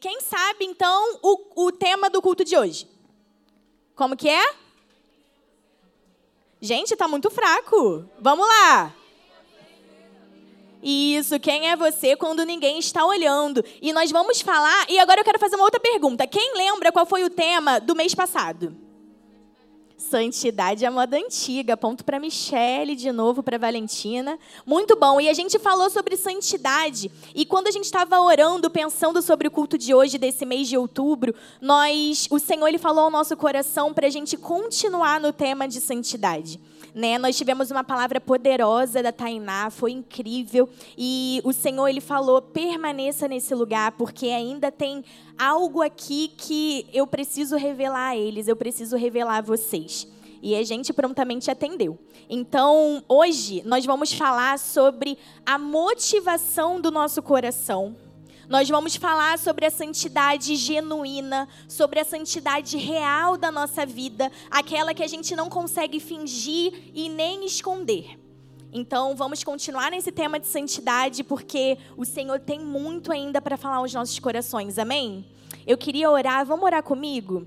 quem sabe então o, o tema do culto de hoje? Como que é? Gente, tá muito fraco. Vamos lá. Isso, quem é você quando ninguém está olhando? E nós vamos falar. E agora eu quero fazer uma outra pergunta. Quem lembra qual foi o tema do mês passado? Santidade é moda antiga. Ponto para Michele, de novo para Valentina. Muito bom. E a gente falou sobre santidade. E quando a gente estava orando, pensando sobre o culto de hoje, desse mês de outubro, nós, o Senhor ele falou ao nosso coração para a gente continuar no tema de santidade. Né? Nós tivemos uma palavra poderosa da Tainá, foi incrível. E o Senhor ele falou: permaneça nesse lugar, porque ainda tem algo aqui que eu preciso revelar a eles, eu preciso revelar a vocês. E a gente prontamente atendeu. Então, hoje, nós vamos falar sobre a motivação do nosso coração nós vamos falar sobre a santidade genuína, sobre a santidade real da nossa vida, aquela que a gente não consegue fingir e nem esconder. Então, vamos continuar nesse tema de santidade, porque o Senhor tem muito ainda para falar aos nossos corações, amém? Eu queria orar, vamos orar comigo?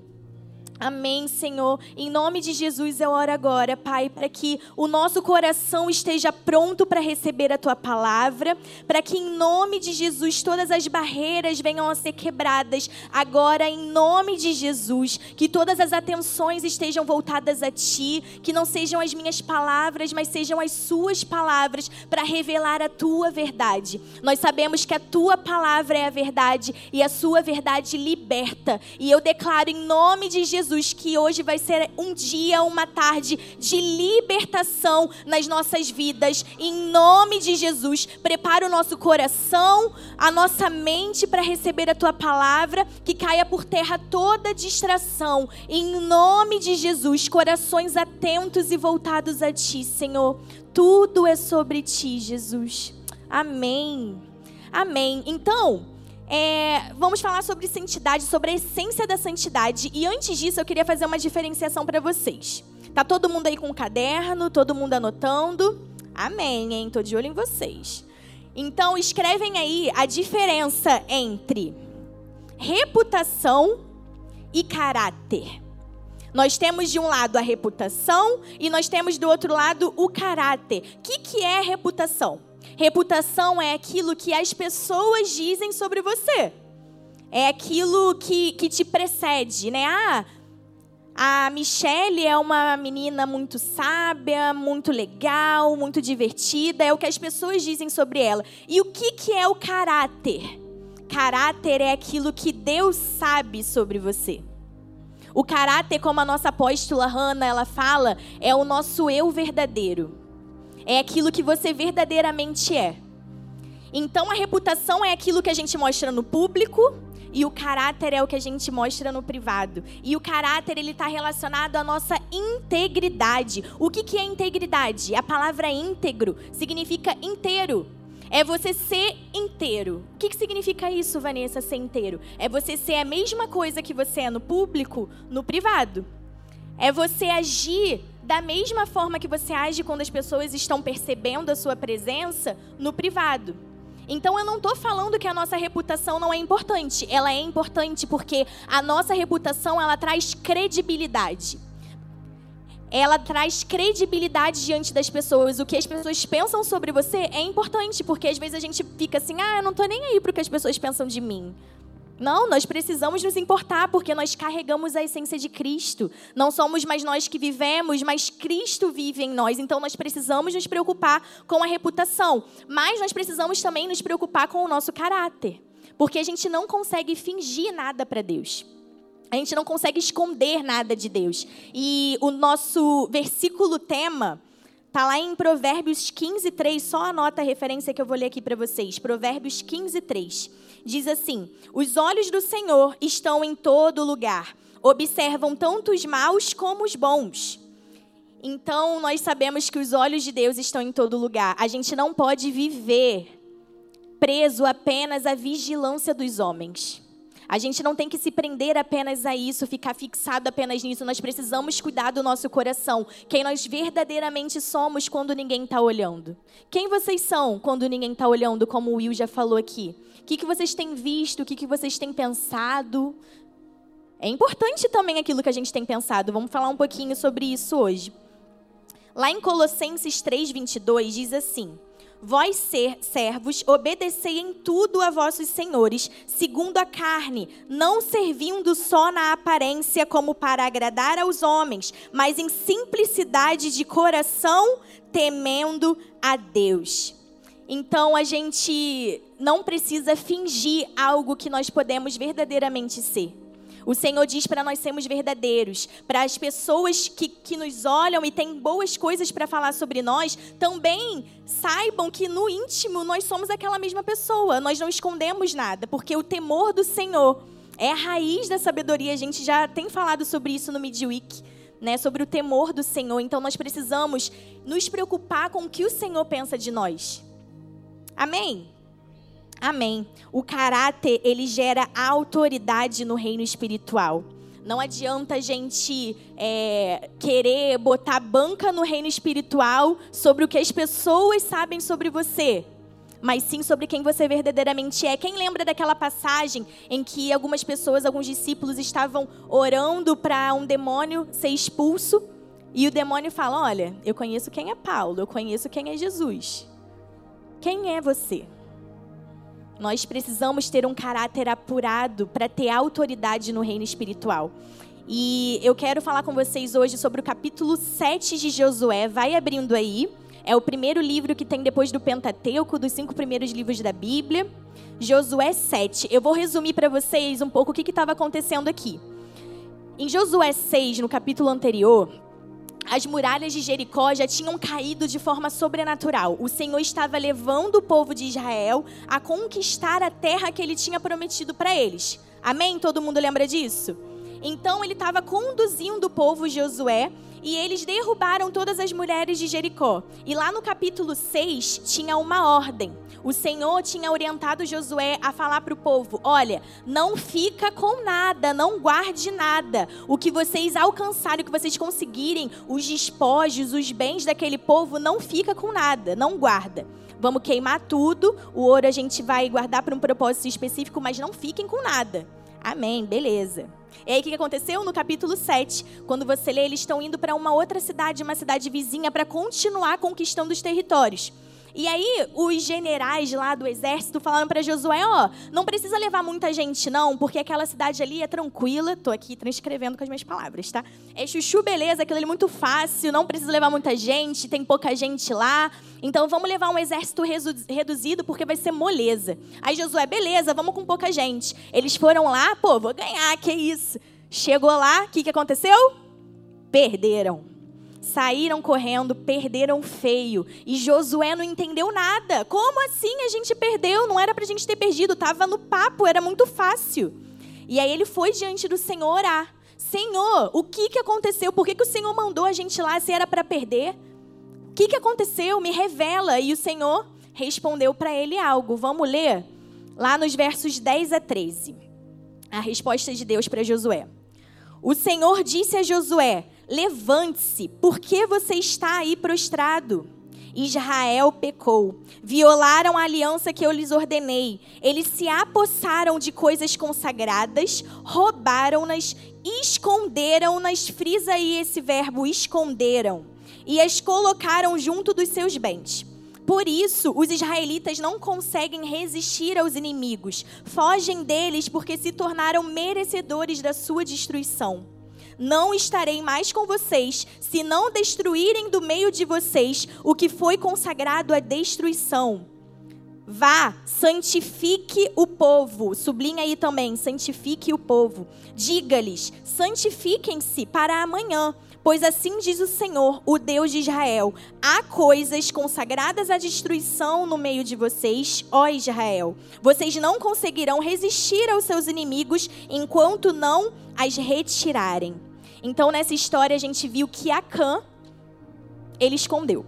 Amém, Senhor. Em nome de Jesus eu oro agora, Pai, para que o nosso coração esteja pronto para receber a tua palavra, para que em nome de Jesus todas as barreiras venham a ser quebradas agora em nome de Jesus, que todas as atenções estejam voltadas a ti, que não sejam as minhas palavras, mas sejam as suas palavras para revelar a tua verdade. Nós sabemos que a tua palavra é a verdade e a sua verdade liberta. E eu declaro em nome de Jesus Jesus, que hoje vai ser um dia, uma tarde de libertação nas nossas vidas. Em nome de Jesus, prepara o nosso coração, a nossa mente para receber a tua palavra, que caia por terra toda distração. Em nome de Jesus, corações atentos e voltados a ti, Senhor. Tudo é sobre ti, Jesus. Amém. Amém. Então, é, vamos falar sobre santidade, sobre a essência da santidade. E antes disso, eu queria fazer uma diferenciação para vocês. Tá todo mundo aí com o caderno? Todo mundo anotando? Amém, hein? Tô de olho em vocês. Então, escrevem aí a diferença entre reputação e caráter. Nós temos de um lado a reputação e nós temos do outro lado o caráter. O que, que é reputação? Reputação é aquilo que as pessoas dizem sobre você. É aquilo que, que te precede, né? Ah, a Michelle é uma menina muito sábia, muito legal, muito divertida. É o que as pessoas dizem sobre ela. E o que, que é o caráter? Caráter é aquilo que Deus sabe sobre você. O caráter, como a nossa apóstola Hannah, ela fala, é o nosso eu verdadeiro é aquilo que você verdadeiramente é. Então a reputação é aquilo que a gente mostra no público e o caráter é o que a gente mostra no privado. E o caráter ele está relacionado à nossa integridade. O que, que é integridade? A palavra íntegro significa inteiro. É você ser inteiro. O que, que significa isso, Vanessa, ser inteiro? É você ser a mesma coisa que você é no público, no privado. É você agir da mesma forma que você age quando as pessoas estão percebendo a sua presença no privado. Então eu não estou falando que a nossa reputação não é importante. Ela é importante porque a nossa reputação ela traz credibilidade. Ela traz credibilidade diante das pessoas. O que as pessoas pensam sobre você é importante, porque às vezes a gente fica assim: ah, eu não estou nem aí para o que as pessoas pensam de mim. Não, nós precisamos nos importar porque nós carregamos a essência de Cristo. Não somos mais nós que vivemos, mas Cristo vive em nós. Então nós precisamos nos preocupar com a reputação, mas nós precisamos também nos preocupar com o nosso caráter, porque a gente não consegue fingir nada para Deus. A gente não consegue esconder nada de Deus. E o nosso versículo tema Está lá em Provérbios 15, 3. Só anota a referência que eu vou ler aqui para vocês. Provérbios 15, 3 diz assim: Os olhos do Senhor estão em todo lugar, observam tanto os maus como os bons. Então, nós sabemos que os olhos de Deus estão em todo lugar. A gente não pode viver preso apenas à vigilância dos homens. A gente não tem que se prender apenas a isso, ficar fixado apenas nisso. Nós precisamos cuidar do nosso coração. Quem nós verdadeiramente somos quando ninguém está olhando. Quem vocês são quando ninguém está olhando, como o Will já falou aqui? O que, que vocês têm visto? O que, que vocês têm pensado? É importante também aquilo que a gente tem pensado. Vamos falar um pouquinho sobre isso hoje. Lá em Colossenses 3:22 diz assim: Vós ser servos, obedecei em tudo a vossos senhores, segundo a carne, não servindo só na aparência como para agradar aos homens, mas em simplicidade de coração, temendo a Deus. Então a gente não precisa fingir algo que nós podemos verdadeiramente ser. O Senhor diz para nós sermos verdadeiros, para as pessoas que, que nos olham e têm boas coisas para falar sobre nós, também saibam que no íntimo nós somos aquela mesma pessoa, nós não escondemos nada, porque o temor do Senhor é a raiz da sabedoria. A gente já tem falado sobre isso no Midweek. Né, sobre o temor do Senhor. Então nós precisamos nos preocupar com o que o Senhor pensa de nós. Amém? Amém. O caráter, ele gera autoridade no reino espiritual. Não adianta a gente é, querer botar banca no reino espiritual sobre o que as pessoas sabem sobre você, mas sim sobre quem você verdadeiramente é. Quem lembra daquela passagem em que algumas pessoas, alguns discípulos estavam orando para um demônio ser expulso e o demônio fala: Olha, eu conheço quem é Paulo, eu conheço quem é Jesus. Quem é você? Nós precisamos ter um caráter apurado para ter autoridade no reino espiritual. E eu quero falar com vocês hoje sobre o capítulo 7 de Josué. Vai abrindo aí. É o primeiro livro que tem depois do Pentateuco, dos cinco primeiros livros da Bíblia. Josué 7. Eu vou resumir para vocês um pouco o que estava acontecendo aqui. Em Josué 6, no capítulo anterior, as muralhas de Jericó já tinham caído de forma sobrenatural. O Senhor estava levando o povo de Israel a conquistar a terra que ele tinha prometido para eles. Amém? Todo mundo lembra disso? Então ele estava conduzindo o povo Josué e eles derrubaram todas as mulheres de Jericó. E lá no capítulo 6 tinha uma ordem. O Senhor tinha orientado Josué a falar para o povo: olha, não fica com nada, não guarde nada. O que vocês alcançarem, o que vocês conseguirem, os despojos, os bens daquele povo, não fica com nada, não guarda. Vamos queimar tudo, o ouro a gente vai guardar para um propósito específico, mas não fiquem com nada. Amém, beleza. E aí o que aconteceu? No capítulo 7, quando você lê, eles estão indo para uma outra cidade, uma cidade vizinha, para continuar conquistando os territórios. E aí, os generais lá do exército falaram para Josué: ó, oh, não precisa levar muita gente, não, porque aquela cidade ali é tranquila. Tô aqui transcrevendo com as minhas palavras, tá? É chuchu, beleza, aquilo ali é muito fácil, não precisa levar muita gente, tem pouca gente lá. Então vamos levar um exército reduzido porque vai ser moleza. Aí Josué, beleza, vamos com pouca gente. Eles foram lá, pô, vou ganhar, que isso. Chegou lá, o que, que aconteceu? Perderam saíram correndo, perderam feio. E Josué não entendeu nada. Como assim a gente perdeu? Não era para a gente ter perdido, estava no papo, era muito fácil. E aí ele foi diante do Senhor orar. Senhor, o que, que aconteceu? Por que, que o Senhor mandou a gente lá se era para perder? O que, que aconteceu? Me revela. E o Senhor respondeu para ele algo. Vamos ler lá nos versos 10 a 13. A resposta de Deus para Josué. O Senhor disse a Josué: Levante-se, por que você está aí prostrado? Israel pecou, violaram a aliança que eu lhes ordenei. Eles se apossaram de coisas consagradas, roubaram-nas, esconderam-nas. Frisa aí esse verbo, esconderam. E as colocaram junto dos seus bens. Por isso, os israelitas não conseguem resistir aos inimigos, fogem deles porque se tornaram merecedores da sua destruição não estarei mais com vocês, se não destruírem do meio de vocês o que foi consagrado à destruição. Vá, santifique o povo. Sublinha aí também, santifique o povo. Diga-lhes, santifiquem-se para amanhã, Pois assim diz o Senhor, o Deus de Israel: há coisas consagradas à destruição no meio de vocês, ó Israel. Vocês não conseguirão resistir aos seus inimigos enquanto não as retirarem. Então, nessa história, a gente viu que Acã, ele escondeu.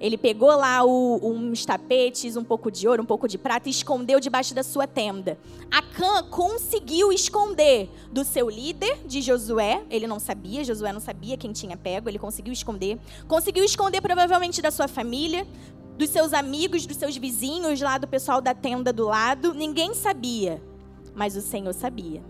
Ele pegou lá o, uns tapetes, um pouco de ouro, um pouco de prata e escondeu debaixo da sua tenda. Acã conseguiu esconder do seu líder, de Josué. Ele não sabia, Josué não sabia quem tinha pego, ele conseguiu esconder. Conseguiu esconder provavelmente da sua família, dos seus amigos, dos seus vizinhos, lá do pessoal da tenda do lado. Ninguém sabia, mas o Senhor sabia.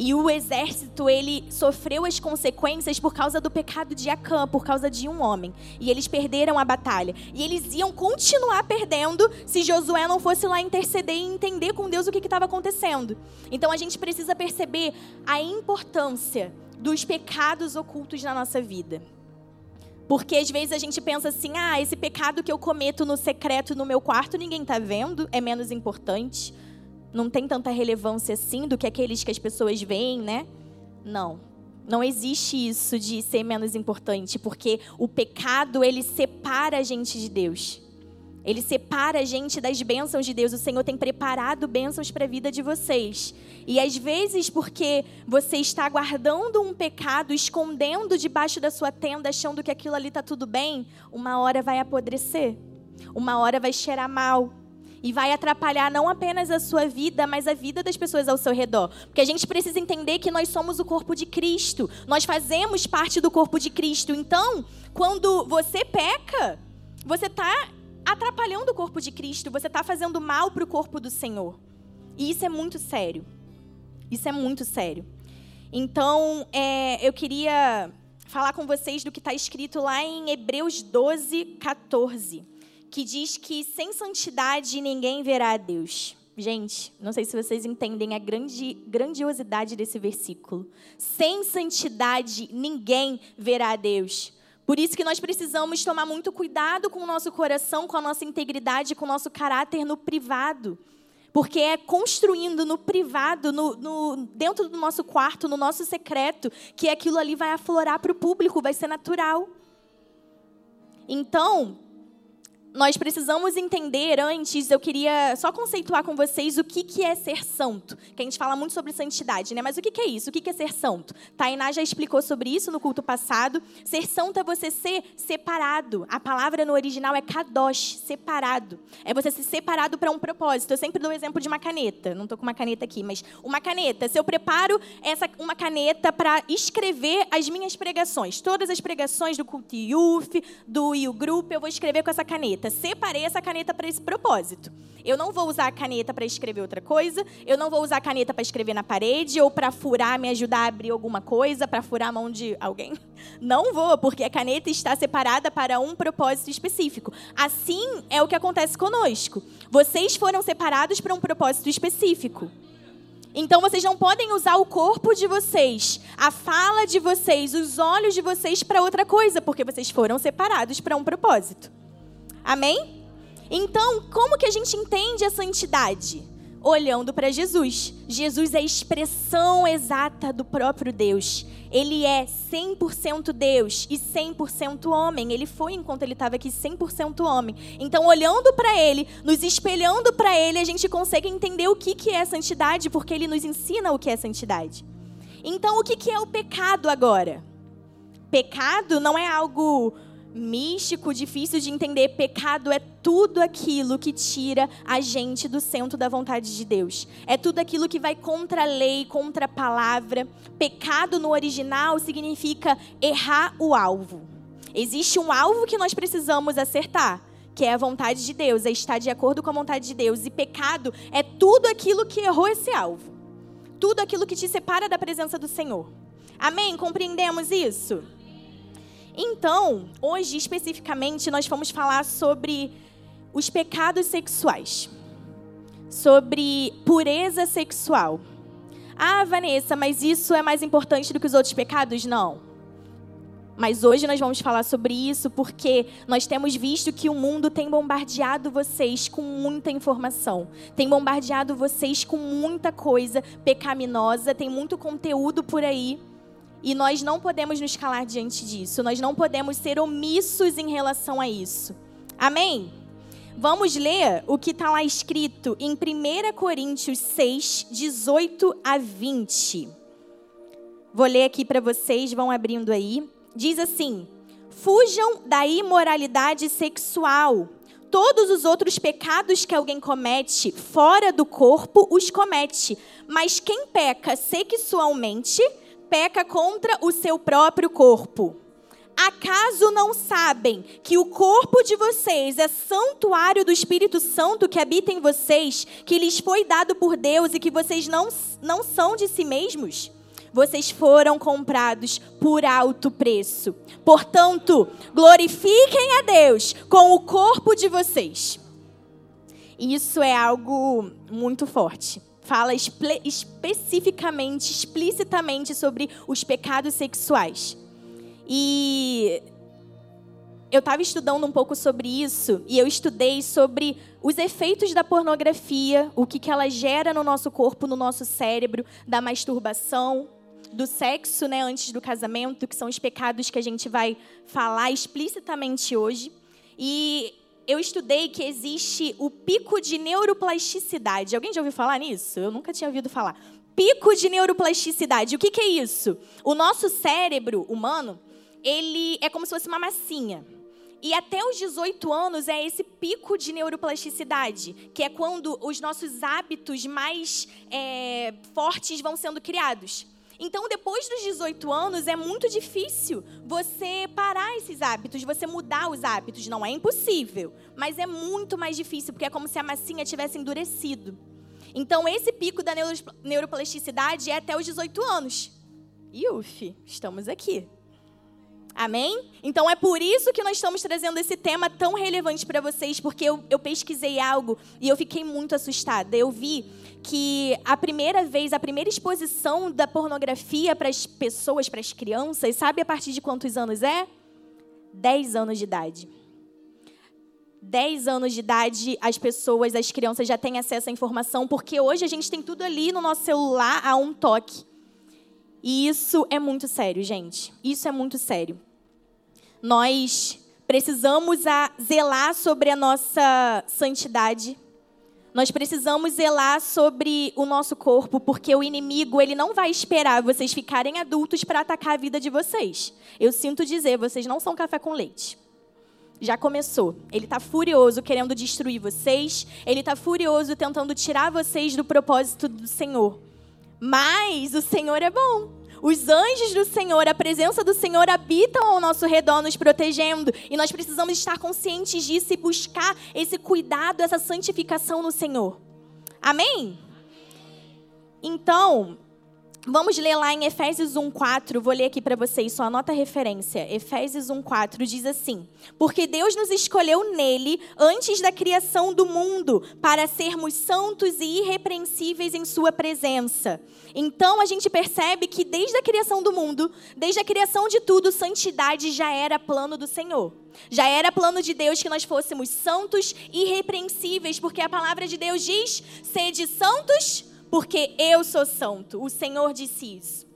E o exército, ele sofreu as consequências por causa do pecado de Acã, por causa de um homem. E eles perderam a batalha. E eles iam continuar perdendo se Josué não fosse lá interceder e entender com Deus o que estava acontecendo. Então a gente precisa perceber a importância dos pecados ocultos na nossa vida. Porque às vezes a gente pensa assim: ah, esse pecado que eu cometo no secreto no meu quarto, ninguém está vendo, é menos importante não tem tanta relevância assim do que aqueles que as pessoas veem, né? Não. Não existe isso de ser menos importante, porque o pecado ele separa a gente de Deus. Ele separa a gente das bênçãos de Deus. O Senhor tem preparado bênçãos para a vida de vocês. E às vezes, porque você está guardando um pecado, escondendo debaixo da sua tenda, achando que aquilo ali está tudo bem, uma hora vai apodrecer. Uma hora vai cheirar mal e vai atrapalhar não apenas a sua vida, mas a vida das pessoas ao seu redor. Porque a gente precisa entender que nós somos o corpo de Cristo. Nós fazemos parte do corpo de Cristo. Então, quando você peca, você está atrapalhando o corpo de Cristo, você está fazendo mal para o corpo do Senhor. E isso é muito sério. Isso é muito sério. Então, é, eu queria falar com vocês do que está escrito lá em Hebreus 12, 14 que diz que sem santidade ninguém verá a Deus. Gente, não sei se vocês entendem a grande, grandiosidade desse versículo. Sem santidade ninguém verá a Deus. Por isso que nós precisamos tomar muito cuidado com o nosso coração, com a nossa integridade, com o nosso caráter no privado. Porque é construindo no privado, no, no, dentro do nosso quarto, no nosso secreto, que aquilo ali vai aflorar para o público, vai ser natural. Então, nós precisamos entender antes, eu queria só conceituar com vocês o que, que é ser santo. Que a gente fala muito sobre santidade, né? Mas o que, que é isso? O que, que é ser santo? Tainá já explicou sobre isso no culto passado. Ser santo é você ser separado. A palavra no original é kadosh, separado. É você ser separado para um propósito. Eu sempre dou o exemplo de uma caneta. Não estou com uma caneta aqui, mas uma caneta. Se eu preparo essa, uma caneta para escrever as minhas pregações, todas as pregações do culto IUF, do IU Group, eu vou escrever com essa caneta caneta. Separei essa caneta para esse propósito. Eu não vou usar a caneta para escrever outra coisa. Eu não vou usar a caneta para escrever na parede ou para furar, me ajudar a abrir alguma coisa, para furar a mão de alguém. Não vou, porque a caneta está separada para um propósito específico. Assim é o que acontece conosco. Vocês foram separados para um propósito específico. Então vocês não podem usar o corpo de vocês, a fala de vocês, os olhos de vocês para outra coisa, porque vocês foram separados para um propósito. Amém? Então, como que a gente entende a santidade? Olhando para Jesus. Jesus é a expressão exata do próprio Deus. Ele é 100% Deus e 100% homem. Ele foi enquanto ele estava aqui 100% homem. Então, olhando para ele, nos espelhando para ele, a gente consegue entender o que que é santidade, porque ele nos ensina o que é santidade. Então, o que que é o pecado agora? Pecado não é algo místico, difícil de entender. Pecado é tudo aquilo que tira a gente do centro da vontade de Deus. É tudo aquilo que vai contra a lei, contra a palavra. Pecado no original significa errar o alvo. Existe um alvo que nós precisamos acertar, que é a vontade de Deus, é estar de acordo com a vontade de Deus. E pecado é tudo aquilo que errou esse alvo. Tudo aquilo que te separa da presença do Senhor. Amém? Compreendemos isso? Então, hoje especificamente, nós vamos falar sobre os pecados sexuais, sobre pureza sexual. Ah, Vanessa, mas isso é mais importante do que os outros pecados? Não. Mas hoje nós vamos falar sobre isso porque nós temos visto que o mundo tem bombardeado vocês com muita informação, tem bombardeado vocês com muita coisa pecaminosa, tem muito conteúdo por aí. E nós não podemos nos calar diante disso, nós não podemos ser omissos em relação a isso. Amém? Vamos ler o que está lá escrito em 1 Coríntios 6, 18 a 20. Vou ler aqui para vocês, vão abrindo aí. Diz assim: Fujam da imoralidade sexual. Todos os outros pecados que alguém comete fora do corpo os comete, mas quem peca sexualmente peca contra o seu próprio corpo. Acaso não sabem que o corpo de vocês é santuário do Espírito Santo que habita em vocês, que lhes foi dado por Deus e que vocês não, não são de si mesmos? Vocês foram comprados por alto preço. Portanto, glorifiquem a Deus com o corpo de vocês. Isso é algo muito forte fala espe especificamente, explicitamente sobre os pecados sexuais. E eu estava estudando um pouco sobre isso e eu estudei sobre os efeitos da pornografia, o que, que ela gera no nosso corpo, no nosso cérebro, da masturbação, do sexo, né, antes do casamento, que são os pecados que a gente vai falar explicitamente hoje. E eu estudei que existe o pico de neuroplasticidade. Alguém já ouviu falar nisso? Eu nunca tinha ouvido falar. Pico de neuroplasticidade. O que, que é isso? O nosso cérebro humano, ele é como se fosse uma massinha. E até os 18 anos é esse pico de neuroplasticidade, que é quando os nossos hábitos mais é, fortes vão sendo criados. Então, depois dos 18 anos, é muito difícil você parar esses hábitos, você mudar os hábitos. Não é impossível, mas é muito mais difícil, porque é como se a massinha tivesse endurecido. Então, esse pico da neuroplasticidade é até os 18 anos. E uf, estamos aqui. Amém? Então é por isso que nós estamos trazendo esse tema tão relevante para vocês, porque eu, eu, pesquisei algo e eu fiquei muito assustada. Eu vi que a primeira vez, a primeira exposição da pornografia para as pessoas, para as crianças, sabe a partir de quantos anos é? 10 anos de idade. 10 anos de idade, as pessoas, as crianças já têm acesso à informação, porque hoje a gente tem tudo ali no nosso celular a um toque. E isso é muito sério, gente. Isso é muito sério nós precisamos a zelar sobre a nossa santidade. Nós precisamos zelar sobre o nosso corpo, porque o inimigo ele não vai esperar vocês ficarem adultos para atacar a vida de vocês. Eu sinto dizer, vocês não são café com leite. Já começou. Ele está furioso querendo destruir vocês. Ele está furioso tentando tirar vocês do propósito do Senhor. Mas o Senhor é bom. Os anjos do Senhor, a presença do Senhor habitam ao nosso redor, nos protegendo. E nós precisamos estar conscientes disso e buscar esse cuidado, essa santificação no Senhor. Amém? Então, Vamos ler lá em Efésios 1:4, vou ler aqui para vocês, só anota a referência. Efésios 1:4 diz assim: Porque Deus nos escolheu nele antes da criação do mundo, para sermos santos e irrepreensíveis em sua presença. Então a gente percebe que desde a criação do mundo, desde a criação de tudo, santidade já era plano do Senhor. Já era plano de Deus que nós fôssemos santos e irrepreensíveis, porque a palavra de Deus diz: sede santos, porque eu sou santo. O Senhor disse isso.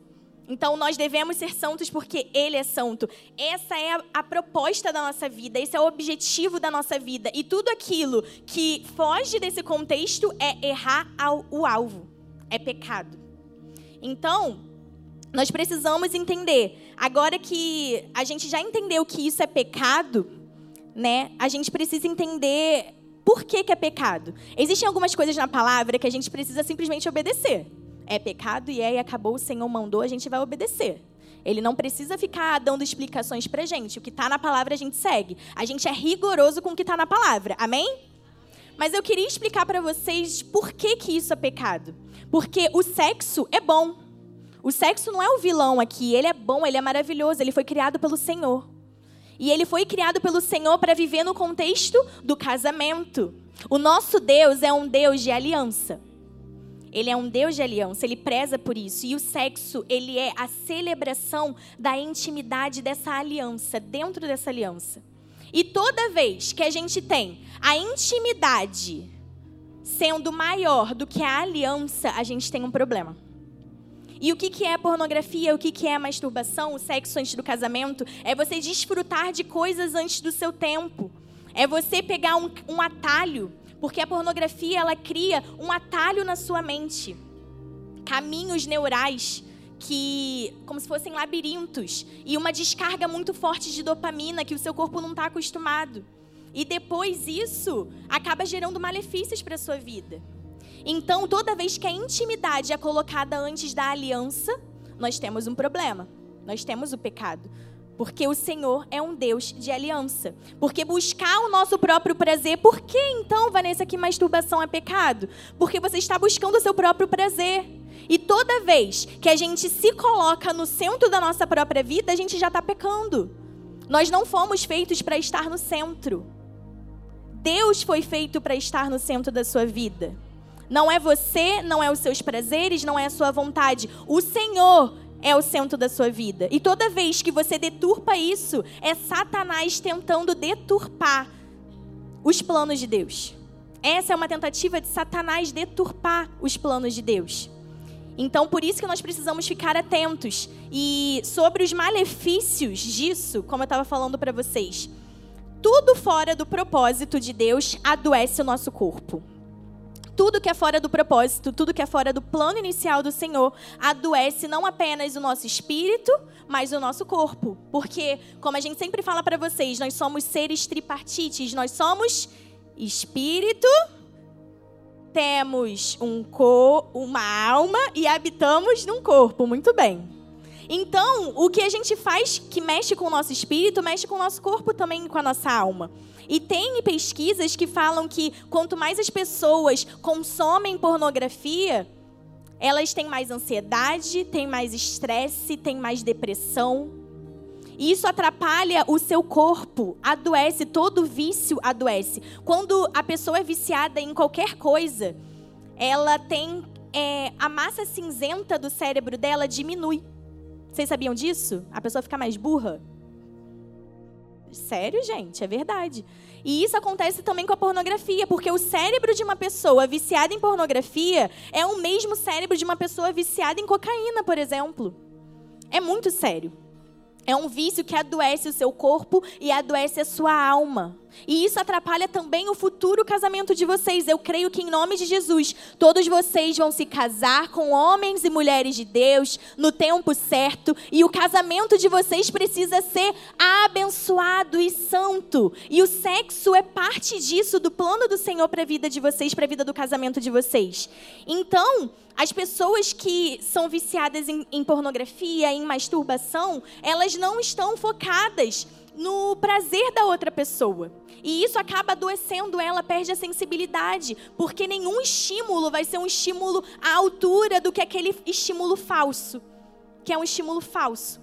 Então nós devemos ser santos porque Ele é santo. Essa é a, a, proposta da nossa vida, esse é o objetivo da nossa vida. E tudo aquilo que foge desse contexto é errar ao, o alvo, é pecado. Então, nós precisamos entender. Agora que a gente já entendeu que isso é pecado, né? A gente precisa entender por que, que é pecado? Existem algumas coisas na palavra que a gente precisa simplesmente obedecer. É pecado e é e acabou, o Senhor mandou, a gente vai obedecer. Ele não precisa ficar dando explicações pra gente. O que está na palavra a gente segue. A gente é rigoroso com o que está na palavra. Amém? Mas eu queria explicar para vocês por que, que isso é pecado. Porque o sexo é bom. O sexo não é o vilão aqui. Ele é bom, ele é maravilhoso. Ele foi criado pelo Senhor. E ele foi criado pelo Senhor para viver no contexto do casamento. O nosso Deus é um Deus de aliança. Ele é um Deus de aliança, ele preza por isso. E o sexo, ele é a celebração da intimidade dessa aliança, dentro dessa aliança. E toda vez que a gente tem a intimidade sendo maior do que a aliança, a gente tem um problema. E o que, que é pornografia? O que, que é masturbação? O sexo antes do casamento? É você desfrutar de coisas antes do seu tempo. É você pegar um, um atalho, porque a pornografia ela cria um atalho na sua mente, caminhos neurais que como se fossem labirintos e uma descarga muito forte de dopamina que o seu corpo não está acostumado. E depois isso acaba gerando malefícios para sua vida. Então, toda vez que a intimidade é colocada antes da aliança, nós temos um problema. Nós temos o pecado. Porque o Senhor é um Deus de aliança. Porque buscar o nosso próprio prazer. Por que então, Vanessa, que masturbação é pecado? Porque você está buscando o seu próprio prazer. E toda vez que a gente se coloca no centro da nossa própria vida, a gente já está pecando. Nós não fomos feitos para estar no centro. Deus foi feito para estar no centro da sua vida. Não é você, não é os seus prazeres, não é a sua vontade. O Senhor é o centro da sua vida. E toda vez que você deturpa isso, é Satanás tentando deturpar os planos de Deus. Essa é uma tentativa de Satanás deturpar os planos de Deus. Então, por isso que nós precisamos ficar atentos. E sobre os malefícios disso, como eu estava falando para vocês, tudo fora do propósito de Deus adoece o nosso corpo tudo que é fora do propósito, tudo que é fora do plano inicial do Senhor, adoece não apenas o nosso espírito, mas o nosso corpo. Porque, como a gente sempre fala para vocês, nós somos seres tripartites, nós somos espírito, temos um cor, uma alma e habitamos num corpo. Muito bem. Então, o que a gente faz que mexe com o nosso espírito, mexe com o nosso corpo também, com a nossa alma. E tem pesquisas que falam que quanto mais as pessoas consomem pornografia, elas têm mais ansiedade, têm mais estresse, têm mais depressão. E isso atrapalha o seu corpo, adoece, todo vício adoece. Quando a pessoa é viciada em qualquer coisa, ela tem. É, a massa cinzenta do cérebro dela diminui. Vocês sabiam disso? A pessoa fica mais burra? Sério, gente, é verdade. E isso acontece também com a pornografia, porque o cérebro de uma pessoa viciada em pornografia é o mesmo cérebro de uma pessoa viciada em cocaína, por exemplo. É muito sério. É um vício que adoece o seu corpo e adoece a sua alma. E isso atrapalha também o futuro casamento de vocês. Eu creio que, em nome de Jesus, todos vocês vão se casar com homens e mulheres de Deus no tempo certo. E o casamento de vocês precisa ser abençoado e santo. E o sexo é parte disso, do plano do Senhor para a vida de vocês, para a vida do casamento de vocês. Então, as pessoas que são viciadas em, em pornografia, em masturbação, elas não estão focadas no prazer da outra pessoa. E isso acaba adoecendo ela, perde a sensibilidade, porque nenhum estímulo vai ser um estímulo à altura do que aquele estímulo falso, que é um estímulo falso,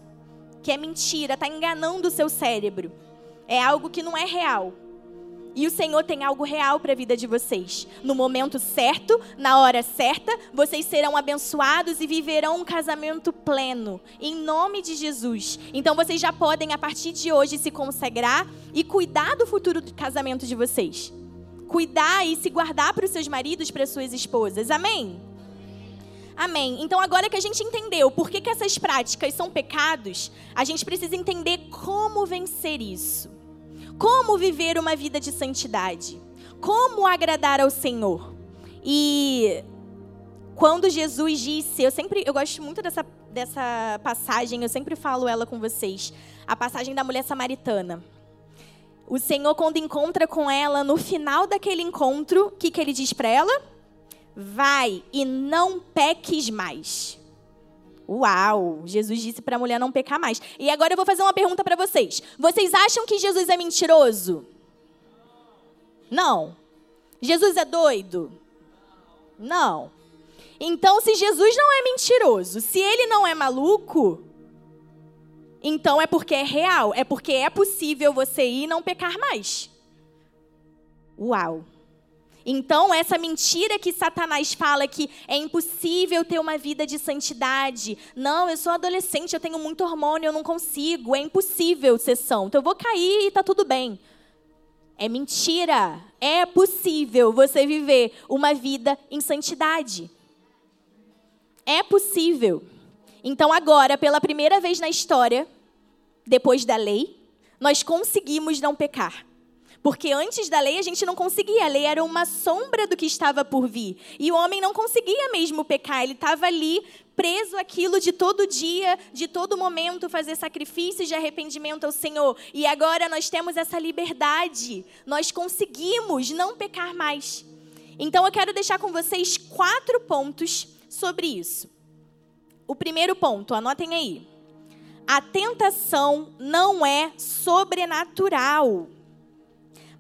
que é mentira, está enganando o seu cérebro. É algo que não é real. E o Senhor tem algo real para a vida de vocês. No momento certo, na hora certa, vocês serão abençoados e viverão um casamento pleno, em nome de Jesus. Então vocês já podem, a partir de hoje, se consagrar e cuidar do futuro do casamento de vocês. Cuidar e se guardar para os seus maridos, para as suas esposas. Amém? Amém. Então, agora que a gente entendeu por que, que essas práticas são pecados, a gente precisa entender como vencer isso. Como viver uma vida de santidade? Como agradar ao Senhor? E quando Jesus disse, eu sempre, eu gosto muito dessa, dessa passagem, eu sempre falo ela com vocês, a passagem da mulher samaritana. O Senhor, quando encontra com ela, no final daquele encontro, o que, que ele diz para ela? Vai e não peques mais. Uau! Jesus disse para a mulher não pecar mais. E agora eu vou fazer uma pergunta para vocês. Vocês acham que Jesus é mentiroso? Não. Jesus é doido? Não. Então, se Jesus não é mentiroso, se ele não é maluco, então é porque é real, é porque é possível você ir e não pecar mais. Uau! Então, essa mentira que Satanás fala que é impossível ter uma vida de santidade. Não, eu sou adolescente, eu tenho muito hormônio, eu não consigo, é impossível ser são. Então, eu vou cair e está tudo bem. É mentira. É possível você viver uma vida em santidade. É possível. Então, agora, pela primeira vez na história, depois da lei, nós conseguimos não pecar. Porque antes da lei a gente não conseguia, a lei era uma sombra do que estava por vir. E o homem não conseguia mesmo pecar, ele estava ali preso aquilo de todo dia, de todo momento, fazer sacrifícios de arrependimento ao Senhor. E agora nós temos essa liberdade, nós conseguimos não pecar mais. Então eu quero deixar com vocês quatro pontos sobre isso. O primeiro ponto, anotem aí. A tentação não é sobrenatural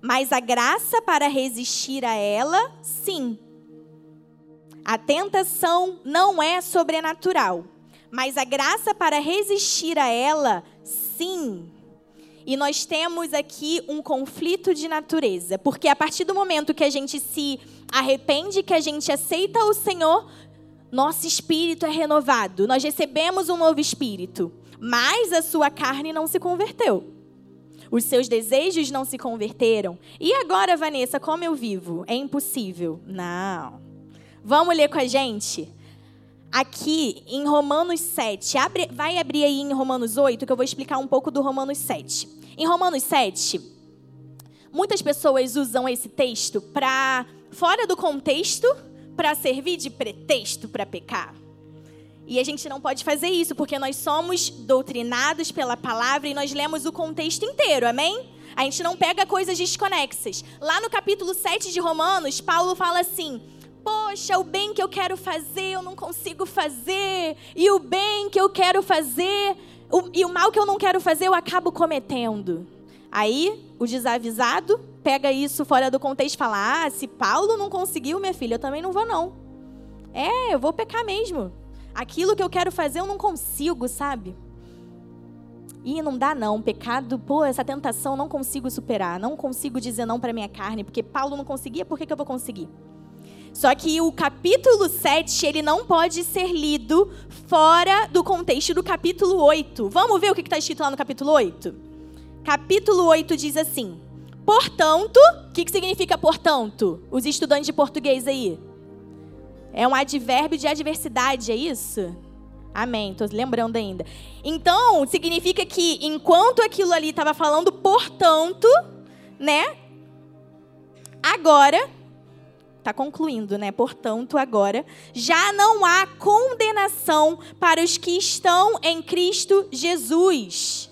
mas a graça para resistir a ela, sim. A tentação não é sobrenatural, mas a graça para resistir a ela, sim. E nós temos aqui um conflito de natureza, porque a partir do momento que a gente se arrepende, que a gente aceita o Senhor, nosso espírito é renovado, nós recebemos um novo espírito, mas a sua carne não se converteu. Os seus desejos não se converteram. E agora, Vanessa, como eu vivo? É impossível. Não. Vamos ler com a gente? Aqui em Romanos 7, abre, vai abrir aí em Romanos 8, que eu vou explicar um pouco do Romanos 7. Em Romanos 7, muitas pessoas usam esse texto para, fora do contexto, para servir de pretexto para pecar. E a gente não pode fazer isso, porque nós somos doutrinados pela palavra e nós lemos o contexto inteiro, amém? A gente não pega coisas desconexas. Lá no capítulo 7 de Romanos, Paulo fala assim: Poxa, o bem que eu quero fazer eu não consigo fazer, e o bem que eu quero fazer, o, e o mal que eu não quero fazer eu acabo cometendo. Aí, o desavisado pega isso fora do contexto e fala: Ah, se Paulo não conseguiu, minha filha, eu também não vou, não. É, eu vou pecar mesmo. Aquilo que eu quero fazer eu não consigo, sabe? E não dá não, pecado, pô, essa tentação não consigo superar, não consigo dizer não para minha carne, porque Paulo não conseguia, por que, que eu vou conseguir? Só que o capítulo 7, ele não pode ser lido fora do contexto do capítulo 8. Vamos ver o que está escrito lá no capítulo 8? Capítulo 8 diz assim: Portanto, o que, que significa portanto? Os estudantes de português aí. É um advérbio de adversidade, é isso? Amém, estou lembrando ainda. Então, significa que enquanto aquilo ali estava falando, portanto, né? Agora, está concluindo, né? Portanto, agora, já não há condenação para os que estão em Cristo Jesus.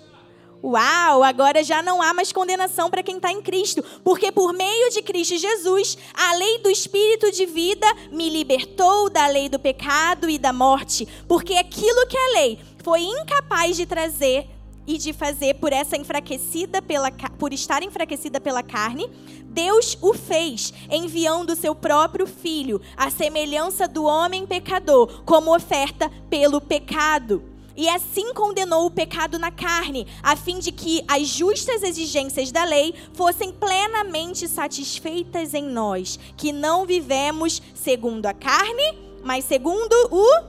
Uau, agora já não há mais condenação para quem está em Cristo, porque por meio de Cristo Jesus, a lei do Espírito de vida me libertou da lei do pecado e da morte, porque aquilo que a lei foi incapaz de trazer e de fazer por essa enfraquecida pela por estar enfraquecida pela carne, Deus o fez, enviando o seu próprio filho, à semelhança do homem pecador, como oferta pelo pecado e assim condenou o pecado na carne, a fim de que as justas exigências da lei fossem plenamente satisfeitas em nós, que não vivemos segundo a carne, mas segundo o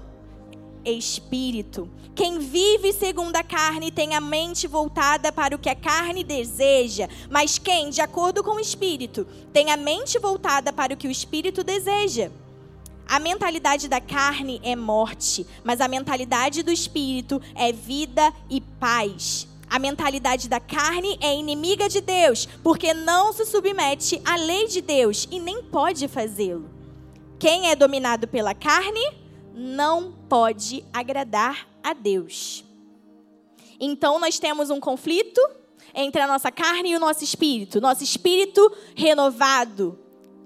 Espírito. Quem vive segundo a carne tem a mente voltada para o que a carne deseja, mas quem, de acordo com o Espírito, tem a mente voltada para o que o Espírito deseja. A mentalidade da carne é morte, mas a mentalidade do espírito é vida e paz. A mentalidade da carne é inimiga de Deus, porque não se submete à lei de Deus e nem pode fazê-lo. Quem é dominado pela carne não pode agradar a Deus. Então nós temos um conflito entre a nossa carne e o nosso espírito. Nosso espírito renovado,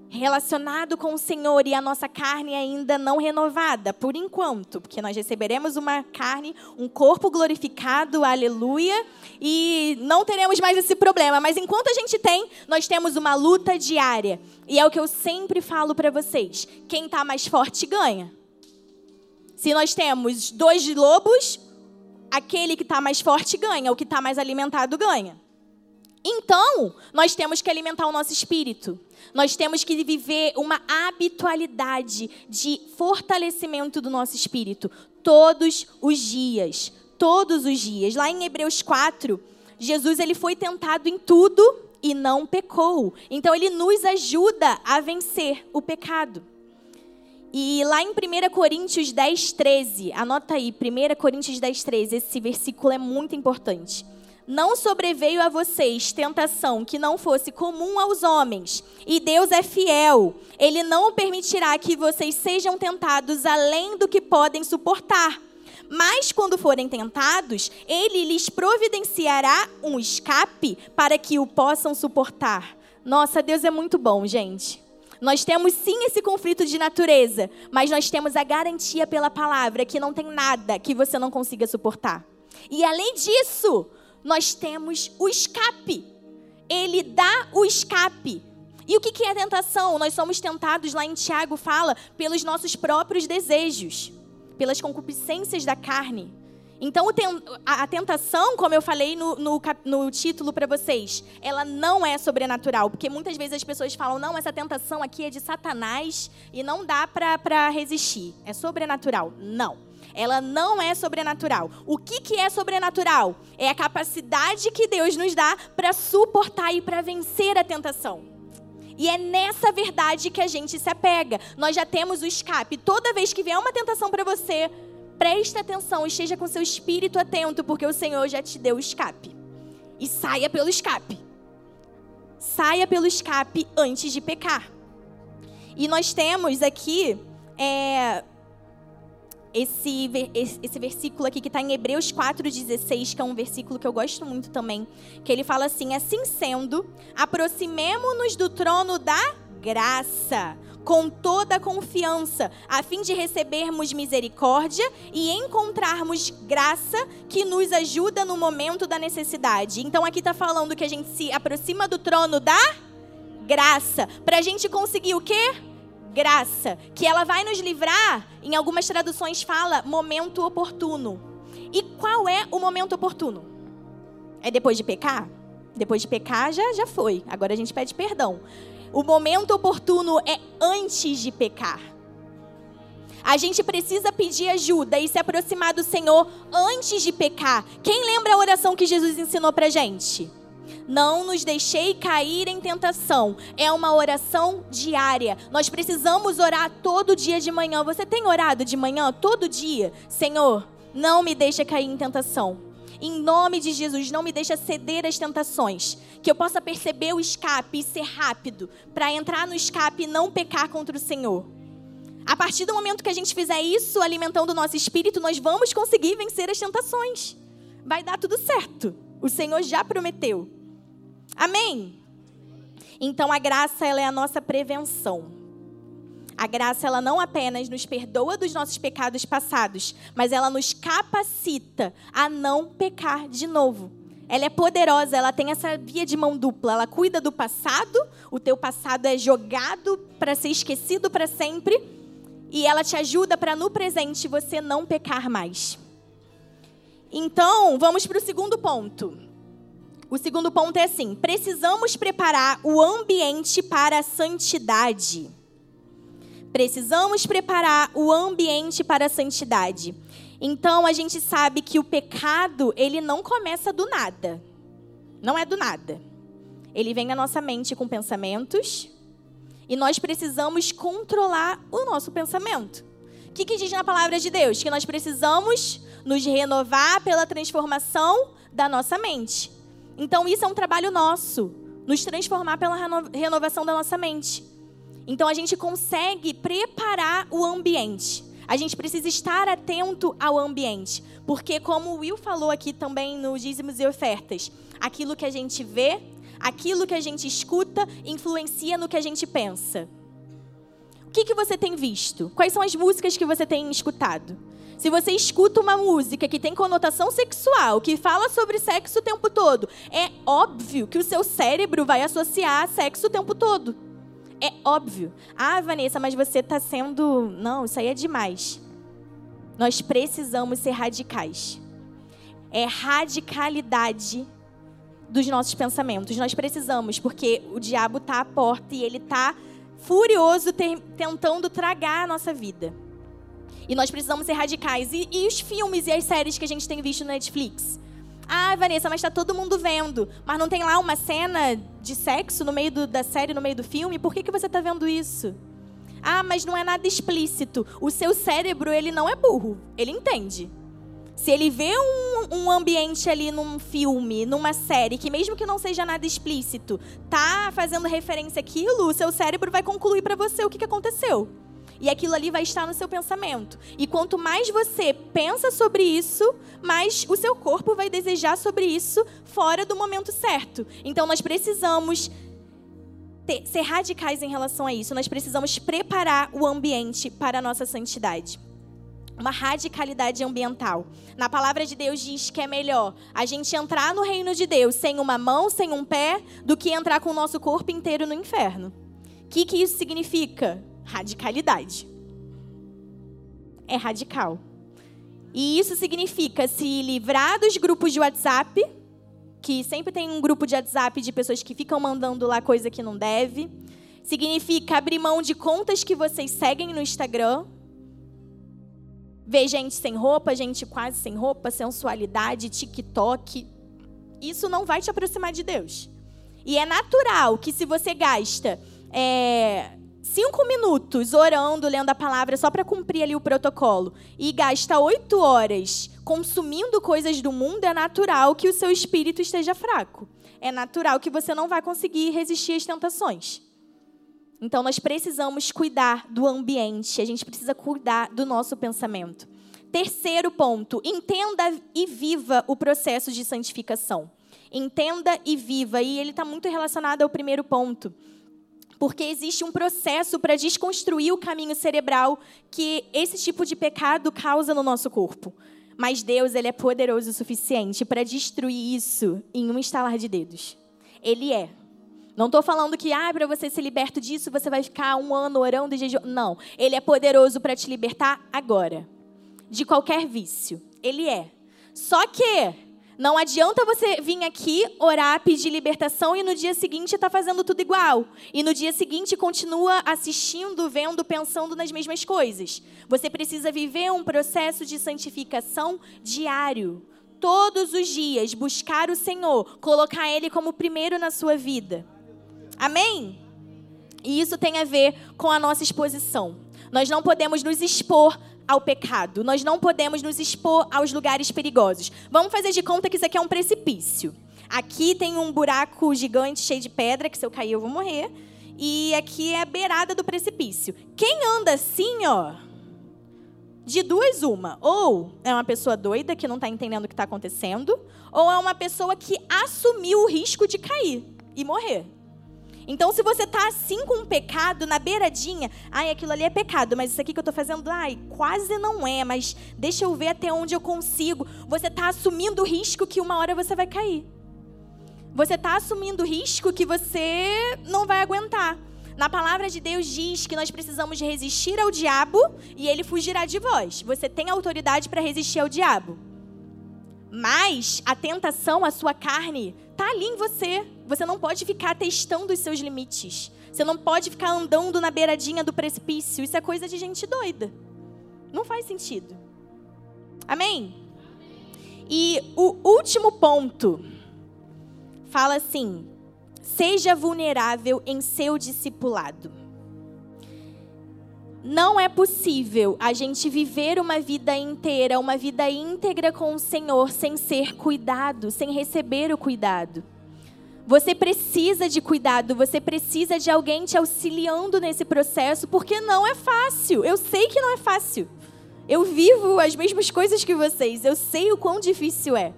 relacionado com o Senhor e a nossa carne ainda não renovada, por enquanto, porque nós receberemos uma carne, um corpo glorificado, aleluia, e não teremos mais esse problema. Mas enquanto a gente tem, nós temos uma luta diária. E é o que eu sempre falo para vocês: quem está mais forte ganha. Se nós temos dois lobos, aquele que está mais forte ganha, o que está mais alimentado ganha. Então, nós temos que alimentar o nosso espírito. Nós temos que viver uma habitualidade de fortalecimento do nosso espírito todos os dias, todos os dias. Lá em Hebreus 4, Jesus ele foi tentado em tudo e não pecou. Então ele nos ajuda a vencer o pecado. E lá em 1 Coríntios 10, 13, anota aí, 1 Coríntios 10, 13, esse versículo é muito importante. Não sobreveio a vocês tentação que não fosse comum aos homens, e Deus é fiel. Ele não permitirá que vocês sejam tentados além do que podem suportar. Mas quando forem tentados, ele lhes providenciará um escape para que o possam suportar. Nossa, Deus é muito bom, gente. Nós temos sim esse conflito de natureza, mas nós temos a garantia pela palavra que não tem nada que você não consiga suportar. E além disso, nós temos o escape. Ele dá o escape. E o que é tentação? Nós somos tentados, lá em Tiago fala, pelos nossos próprios desejos, pelas concupiscências da carne. Então, a tentação, como eu falei no, no, no título para vocês, ela não é sobrenatural. Porque muitas vezes as pessoas falam, não, essa tentação aqui é de Satanás e não dá para resistir. É sobrenatural. Não ela não é sobrenatural. O que, que é sobrenatural? É a capacidade que Deus nos dá para suportar e para vencer a tentação. E é nessa verdade que a gente se apega. Nós já temos o escape. Toda vez que vier uma tentação para você, preste atenção, esteja com seu espírito atento, porque o Senhor já te deu o escape. E saia pelo escape. Saia pelo escape antes de pecar. E nós temos aqui é, esse, esse versículo aqui que está em Hebreus 4,16, que é um versículo que eu gosto muito também, que ele fala assim: Assim sendo, aproximemo-nos do trono da graça, com toda a confiança, a fim de recebermos misericórdia e encontrarmos graça que nos ajuda no momento da necessidade. Então aqui está falando que a gente se aproxima do trono da graça, para a gente conseguir o quê? Graça, que ela vai nos livrar, em algumas traduções fala momento oportuno. E qual é o momento oportuno? É depois de pecar? Depois de pecar já já foi. Agora a gente pede perdão. O momento oportuno é antes de pecar. A gente precisa pedir ajuda e se aproximar do Senhor antes de pecar. Quem lembra a oração que Jesus ensinou pra gente? Não nos deixei cair em tentação. É uma oração diária. Nós precisamos orar todo dia de manhã. Você tem orado de manhã todo dia? Senhor, não me deixe cair em tentação. Em nome de Jesus, não me deixe ceder às tentações. Que eu possa perceber o escape e ser rápido para entrar no escape e não pecar contra o Senhor. A partir do momento que a gente fizer isso, alimentando o nosso espírito, nós vamos conseguir vencer as tentações. Vai dar tudo certo. O Senhor já prometeu. Amém? Então a graça ela é a nossa prevenção. A graça ela não apenas nos perdoa dos nossos pecados passados, mas ela nos capacita a não pecar de novo. Ela é poderosa, ela tem essa via de mão dupla. Ela cuida do passado, o teu passado é jogado para ser esquecido para sempre, e ela te ajuda para no presente você não pecar mais. Então, vamos para o segundo ponto. O segundo ponto é assim: precisamos preparar o ambiente para a santidade. Precisamos preparar o ambiente para a santidade. Então a gente sabe que o pecado, ele não começa do nada. Não é do nada. Ele vem na nossa mente com pensamentos e nós precisamos controlar o nosso pensamento. O que, que diz na palavra de Deus? Que nós precisamos nos renovar pela transformação da nossa mente. Então, isso é um trabalho nosso, nos transformar pela renovação da nossa mente. Então, a gente consegue preparar o ambiente. A gente precisa estar atento ao ambiente. Porque, como o Will falou aqui também no Dízimos e Ofertas, aquilo que a gente vê, aquilo que a gente escuta, influencia no que a gente pensa. O que, que você tem visto? Quais são as músicas que você tem escutado? Se você escuta uma música que tem conotação sexual, que fala sobre sexo o tempo todo, é óbvio que o seu cérebro vai associar sexo o tempo todo. É óbvio. Ah, Vanessa, mas você está sendo. Não, isso aí é demais. Nós precisamos ser radicais. É radicalidade dos nossos pensamentos. Nós precisamos, porque o diabo está à porta e ele está furioso tentando tragar a nossa vida. E nós precisamos ser radicais. E, e os filmes e as séries que a gente tem visto no Netflix? Ah, Vanessa, mas está todo mundo vendo. Mas não tem lá uma cena de sexo no meio do, da série, no meio do filme? Por que, que você está vendo isso? Ah, mas não é nada explícito. O seu cérebro, ele não é burro. Ele entende. Se ele vê um, um, ambiente ali num filme, numa série, que mesmo que não seja nada explícito, tá fazendo referência àquilo, o seu cérebro vai concluir para você o que, que aconteceu. E aquilo ali vai estar no seu pensamento. E quanto mais você pensa sobre isso, mais o seu corpo vai desejar sobre isso fora do momento certo. Então nós precisamos ter, ser radicais em relação a isso. Nós precisamos preparar o ambiente para a nossa santidade. Uma radicalidade ambiental. Na palavra de Deus diz que é melhor a gente entrar no reino de Deus sem uma mão, sem um pé, do que entrar com o nosso corpo inteiro no inferno. O que, que isso significa? Radicalidade. É radical. E isso significa se livrar dos grupos de WhatsApp, que sempre tem um grupo de WhatsApp de pessoas que ficam mandando lá coisa que não deve. Significa abrir mão de contas que vocês seguem no Instagram. Ver gente sem roupa, gente quase sem roupa, sensualidade, TikTok. Isso não vai te aproximar de Deus. E é natural que se você gasta é, cinco minutos orando, lendo a palavra só para cumprir ali o protocolo e gasta oito horas consumindo coisas do mundo, é natural que o seu espírito esteja fraco. É natural que você não vai conseguir resistir às tentações. Então nós precisamos cuidar do ambiente, a gente precisa cuidar do nosso pensamento. Terceiro ponto, entenda e viva o processo de santificação. Entenda e viva, e ele está muito relacionado ao primeiro ponto porque existe um processo para desconstruir o caminho cerebral que esse tipo de pecado causa no nosso corpo. Mas Deus, ele é poderoso o suficiente para destruir isso em um estalar de dedos. Ele é. Não estou falando que, ah, para você ser liberto disso, você vai ficar um ano orando e jejuando. Não. Ele é poderoso para te libertar agora. De qualquer vício. Ele é. Só que não adianta você vir aqui, orar, pedir libertação e no dia seguinte estar tá fazendo tudo igual. E no dia seguinte continua assistindo, vendo, pensando nas mesmas coisas. Você precisa viver um processo de santificação diário. Todos os dias, buscar o Senhor, colocar Ele como primeiro na sua vida. Amém? E isso tem a ver com a nossa exposição. Nós não podemos nos expor ao pecado. Nós não podemos nos expor aos lugares perigosos. Vamos fazer de conta que isso aqui é um precipício. Aqui tem um buraco gigante cheio de pedra, que se eu cair eu vou morrer. E aqui é a beirada do precipício. Quem anda assim, ó, de duas uma. Ou é uma pessoa doida que não está entendendo o que está acontecendo, ou é uma pessoa que assumiu o risco de cair e morrer. Então, se você está assim com um pecado na beiradinha, ai, aquilo ali é pecado, mas isso aqui que eu estou fazendo, ai, quase não é, mas deixa eu ver até onde eu consigo. Você está assumindo o risco que uma hora você vai cair. Você está assumindo o risco que você não vai aguentar. Na palavra de Deus diz que nós precisamos resistir ao diabo e ele fugirá de vós. Você tem autoridade para resistir ao diabo. Mas a tentação, a sua carne, tá ali em você. Você não pode ficar testando os seus limites. Você não pode ficar andando na beiradinha do precipício. Isso é coisa de gente doida. Não faz sentido. Amém? E o último ponto fala assim: seja vulnerável em seu discipulado. Não é possível a gente viver uma vida inteira, uma vida íntegra com o Senhor, sem ser cuidado, sem receber o cuidado. Você precisa de cuidado, você precisa de alguém te auxiliando nesse processo, porque não é fácil. Eu sei que não é fácil. Eu vivo as mesmas coisas que vocês, eu sei o quão difícil é.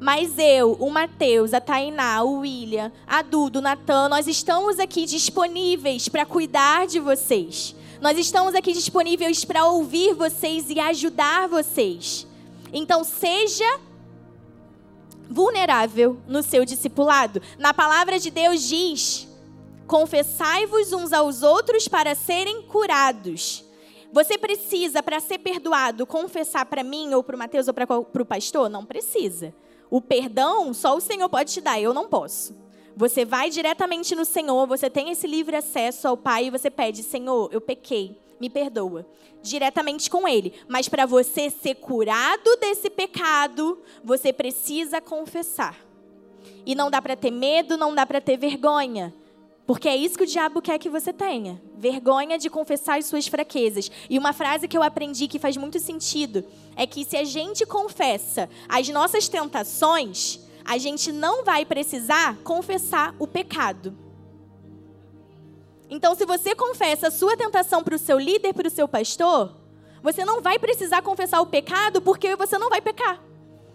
Mas eu, o Mateus, a Tainá, o William, a Dudu, o Natan, nós estamos aqui disponíveis para cuidar de vocês. Nós estamos aqui disponíveis para ouvir vocês e ajudar vocês. Então, seja vulnerável no seu discipulado. Na palavra de Deus diz: confessai-vos uns aos outros para serem curados. Você precisa, para ser perdoado, confessar para mim, ou para o Mateus, ou para o pastor? Não precisa. O perdão só o Senhor pode te dar, eu não posso. Você vai diretamente no Senhor, você tem esse livre acesso ao Pai e você pede: Senhor, eu pequei, me perdoa. Diretamente com Ele. Mas para você ser curado desse pecado, você precisa confessar. E não dá para ter medo, não dá para ter vergonha. Porque é isso que o diabo quer que você tenha. Vergonha de confessar as suas fraquezas. E uma frase que eu aprendi que faz muito sentido é que se a gente confessa as nossas tentações, a gente não vai precisar confessar o pecado. Então, se você confessa a sua tentação para o seu líder, para o seu pastor, você não vai precisar confessar o pecado porque você não vai pecar.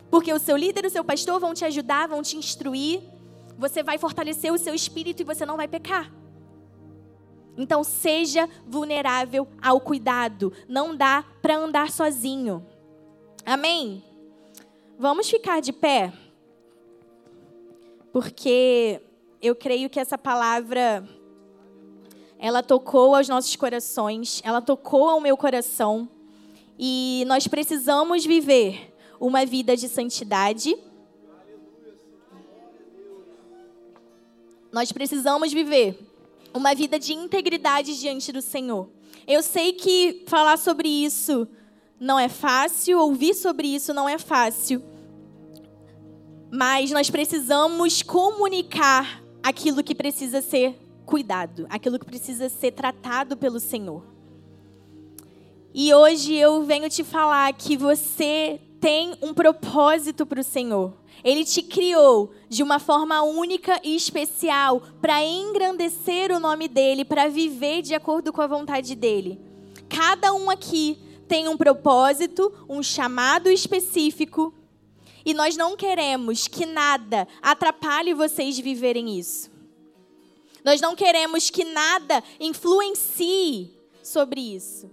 Porque o seu líder e o seu pastor vão te ajudar, vão te instruir, você vai fortalecer o seu espírito e você não vai pecar. Então seja vulnerável ao cuidado. Não dá para andar sozinho. Amém? Vamos ficar de pé? Porque eu creio que essa palavra ela tocou aos nossos corações, ela tocou ao meu coração. E nós precisamos viver uma vida de santidade Nós precisamos viver uma vida de integridade diante do Senhor. Eu sei que falar sobre isso não é fácil, ouvir sobre isso não é fácil. Mas nós precisamos comunicar aquilo que precisa ser cuidado, aquilo que precisa ser tratado pelo Senhor. E hoje eu venho te falar que você tem um propósito para o Senhor. Ele te criou de uma forma única e especial para engrandecer o nome dele, para viver de acordo com a vontade dele. Cada um aqui tem um propósito, um chamado específico, e nós não queremos que nada atrapalhe vocês viverem isso. Nós não queremos que nada influencie sobre isso.